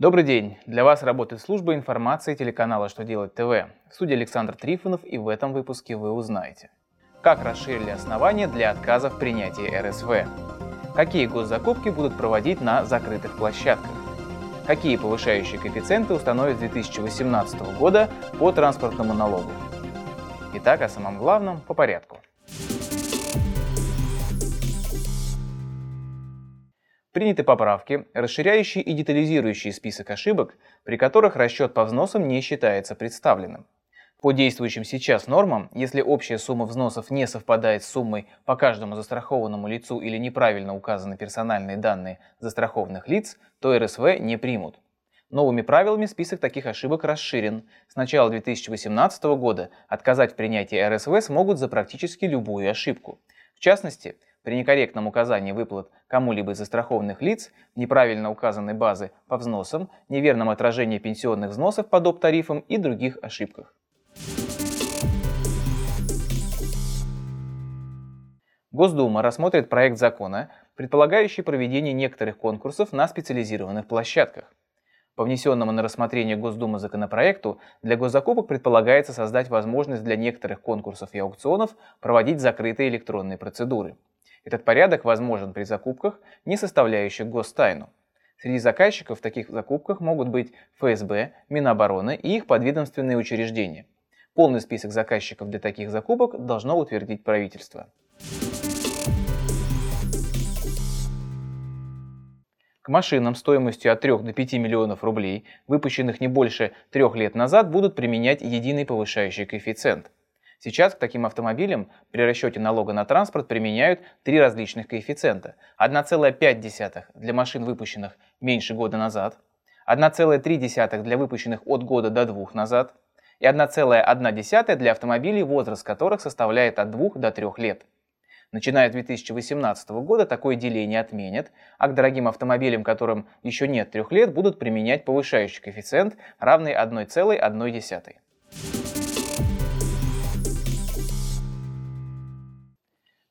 Добрый день! Для вас работает служба информации телеканала «Что делать ТВ». В студии Александр Трифонов и в этом выпуске вы узнаете. Как расширили основания для отказа в принятии РСВ? Какие госзакупки будут проводить на закрытых площадках? Какие повышающие коэффициенты установят с 2018 года по транспортному налогу? Итак, о самом главном по порядку. Приняты поправки, расширяющие и детализирующие список ошибок, при которых расчет по взносам не считается представленным. По действующим сейчас нормам, если общая сумма взносов не совпадает с суммой по каждому застрахованному лицу или неправильно указаны персональные данные застрахованных лиц, то РСВ не примут. Новыми правилами список таких ошибок расширен. С начала 2018 года отказать в принятии РСВ смогут за практически любую ошибку. В частности, при некорректном указании выплат кому-либо из застрахованных лиц, неправильно указанной базы по взносам, неверном отражении пенсионных взносов по доп. тарифам и других ошибках. Госдума рассмотрит проект закона, предполагающий проведение некоторых конкурсов на специализированных площадках. По внесенному на рассмотрение Госдумы законопроекту для госзакупок предполагается создать возможность для некоторых конкурсов и аукционов проводить закрытые электронные процедуры. Этот порядок возможен при закупках, не составляющих гостайну. Среди заказчиков в таких закупках могут быть ФСБ, Минобороны и их подведомственные учреждения. Полный список заказчиков для таких закупок должно утвердить правительство. К машинам стоимостью от 3 до 5 миллионов рублей, выпущенных не больше трех лет назад, будут применять единый повышающий коэффициент – Сейчас к таким автомобилям при расчете налога на транспорт применяют три различных коэффициента. 1,5 для машин, выпущенных меньше года назад, 1,3 для выпущенных от года до двух назад и 1,1 для автомобилей, возраст которых составляет от 2 до 3 лет. Начиная с 2018 года такое деление отменят, а к дорогим автомобилям, которым еще нет трех лет, будут применять повышающий коэффициент, равный 1,1.